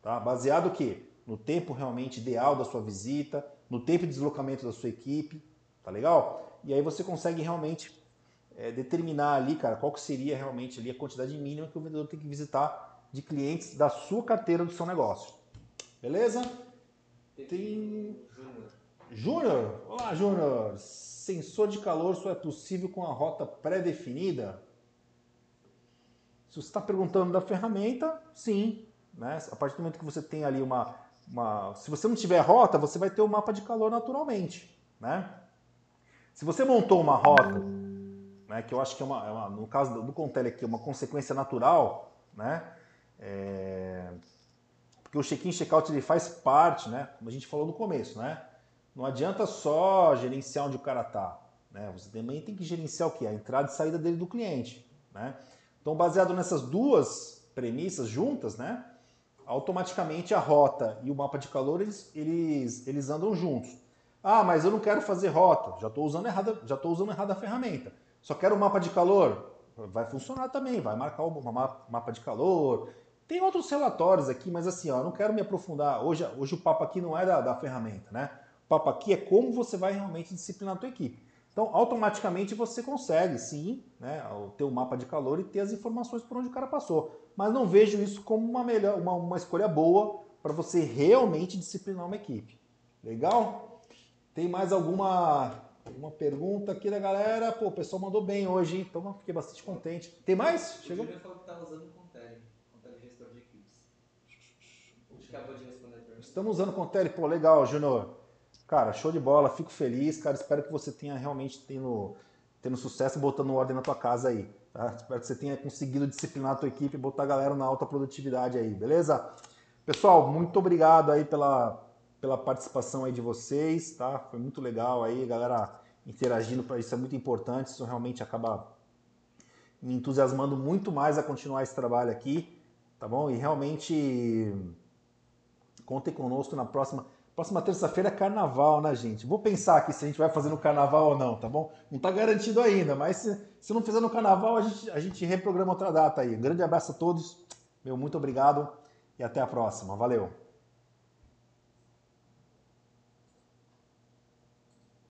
tá? baseado o quê? No tempo realmente ideal da sua visita, no tempo de deslocamento da sua equipe, tá legal? E aí você consegue realmente é, determinar ali, cara, qual que seria realmente ali a quantidade mínima que o vendedor tem que visitar de clientes da sua carteira do seu negócio. Beleza? Tem. Júnior. Olá, Júnior. Sensor de calor só é possível com a rota pré-definida? Se você está perguntando da ferramenta, sim. Né? A partir do momento que você tem ali uma, uma. Se você não tiver rota, você vai ter o um mapa de calor naturalmente. Né? Se você montou uma rota, né, que eu acho que é uma, é uma no caso do, Contele aqui, uma consequência natural, né? É, porque o check-in check-out ele faz parte, né? Como a gente falou no começo, né? Não adianta só gerenciar onde o cara está. Né? Você também tem que gerenciar o que? A entrada e saída dele do cliente. Né? Então, baseado nessas duas premissas juntas, né? automaticamente a rota e o mapa de calor eles, eles, eles andam juntos. Ah, mas eu não quero fazer rota, já estou usando errada, já estou usando errada a ferramenta. Só quero o mapa de calor, vai funcionar também, vai marcar o mapa de calor, tem outros relatórios aqui, mas assim, ó, eu não quero me aprofundar. Hoje, hoje o papo aqui não é da, da ferramenta, né? O papo aqui é como você vai realmente disciplinar a tua equipe. Então, automaticamente você consegue, sim, né, ter o um mapa de calor e ter as informações por onde o cara passou. Mas não vejo isso como uma, melhor, uma, uma escolha boa para você realmente disciplinar uma equipe. Legal? Tem mais alguma, alguma pergunta aqui da galera? Pô, o pessoal mandou bem hoje, hein? Então, fiquei bastante contente. Tem mais? Chegou? O falou que tá usando acabou de responder a pergunta. Estamos usando Contele, pô, legal, Júnior. Cara, show de bola, fico feliz, cara. Espero que você tenha realmente tendo, tendo sucesso botando ordem na tua casa aí. Tá? Espero que você tenha conseguido disciplinar a tua equipe e botar a galera na alta produtividade aí, beleza? Pessoal, muito obrigado aí pela, pela participação aí de vocês, tá? Foi muito legal aí, galera interagindo para isso é muito importante, isso realmente acaba me entusiasmando muito mais a continuar esse trabalho aqui, tá bom? E realmente Contem conosco na próxima. Próxima terça-feira é carnaval, né, gente? Vou pensar aqui se a gente vai fazer no carnaval ou não, tá bom? Não tá garantido ainda, mas se, se não fizer no carnaval, a gente, a gente reprograma outra data aí. Grande abraço a todos, meu muito obrigado e até a próxima. Valeu!